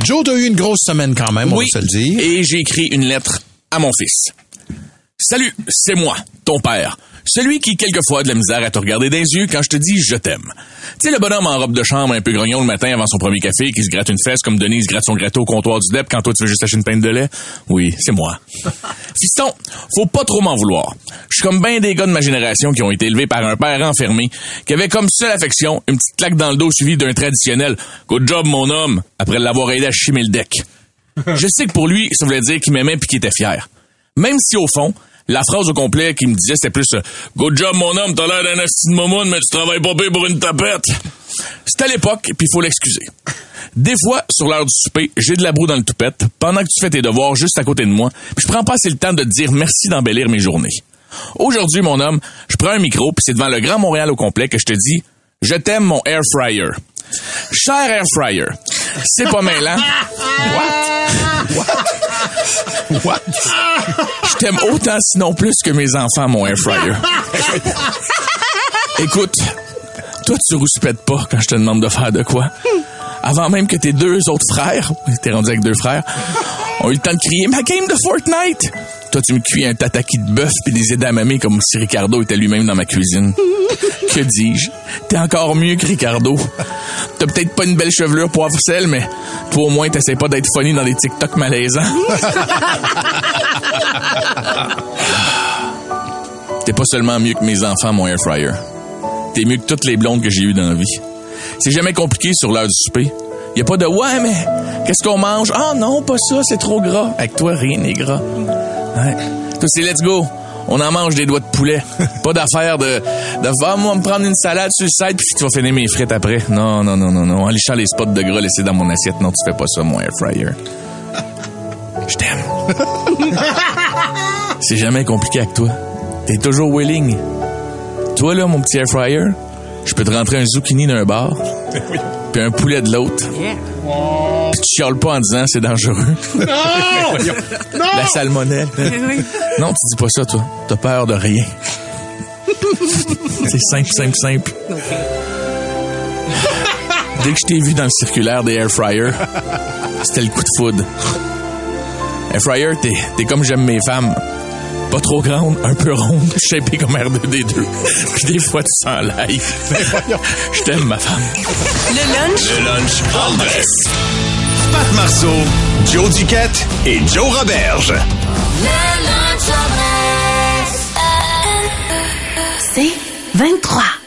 Joe, t'as eu une grosse semaine quand même, on va se le dire. Et j'ai écrit une lettre à mon fils. Salut, c'est moi, ton père. Celui qui, quelquefois, a de la misère à te regarder dans les yeux quand je te dis je t'aime. Tu sais, le bonhomme en robe de chambre un peu grognon le matin avant son premier café qui se gratte une fesse comme Denise gratte son gâteau au comptoir du DEP quand toi tu veux juste acheter une pinte de lait? Oui, c'est moi. *laughs* Fiston, faut pas trop m'en vouloir. Je suis comme ben des gars de ma génération qui ont été élevés par un père enfermé, qui avait comme seule affection une petite claque dans le dos suivie d'un traditionnel « Good job, mon homme » après l'avoir aidé à chimer le deck. *laughs* Je sais que pour lui, ça voulait dire qu'il m'aimait puis qu'il était fier. Même si au fond, la phrase au complet qu'il me disait, c'était plus euh, Good job, mon homme, t'as l'air d'un asti de mais tu travailles pas pire pour une tapette. C'était à l'époque, puis il faut l'excuser. Des fois, sur l'heure du souper, j'ai de la broue dans le toupette pendant que tu fais tes devoirs juste à côté de moi, puis je prends pas assez le temps de te dire merci d'embellir mes journées. Aujourd'hui, mon homme, je prends un micro, puis c'est devant le Grand Montréal au complet que je te dis « Je t'aime, mon air fryer ». Cher air fryer, c'est pas mêlant. What? What? *laughs* What? Je t'aime autant, sinon plus que mes enfants, mon air fryer. *laughs* Écoute, toi, tu rouspètes pas quand je te demande de faire de quoi. Avant même que tes deux autres frères, t'es rendu avec deux frères, ont eu le temps de crier ma game de Fortnite. Toi, tu me cuis un tataki de bœuf puis des edamame comme si Ricardo était lui-même dans ma cuisine. *laughs* que dis-je? T'es encore mieux que Ricardo. T'as peut-être pas une belle chevelure poivre sel, mais toi au moins t'essaies pas d'être funny dans des TikTok malaisants. *laughs* T'es pas seulement mieux que mes enfants, mon air fryer. T'es mieux que toutes les blondes que j'ai eues dans la vie. C'est jamais compliqué sur l'heure du souper. Y a pas de ouais, mais qu'est-ce qu'on mange? Ah non, pas ça, c'est trop gras. Avec toi, rien n'est gras. Ouais. Toi, c'est let's go. On en mange des doigts de poulet. *laughs* pas d'affaire de, de va moi me prendre une salade sur le side puis tu vas finir mes frites après. Non, non, non, non, non. En lichant les spots de gras laissés dans mon assiette. Non, tu fais pas ça, mon air fryer. *laughs* Je t'aime. c'est jamais compliqué avec toi. T'es toujours willing. Toi, là, mon petit air fryer, je peux te rentrer un zucchini d'un bar, puis un poulet de l'autre. Puis tu chiales pas en disant c'est dangereux. Non! *laughs* La salmonelle. Non, tu dis pas ça, toi. T'as peur de rien. c'est simple, simple, simple. Dès que je t'ai vu dans le circulaire des air fryers, c'était le coup de foudre. Air fryer, t'es, t'es comme j'aime mes femmes. Pas trop grande, un peu ronde, shapée comme R2D2. Puis des fois, tu sens l'ail. Je t'aime, ma femme. Le lunch? Le lunch Andress. Pat Marceau, Joe Duquette et Joe Roberge. C'est 23.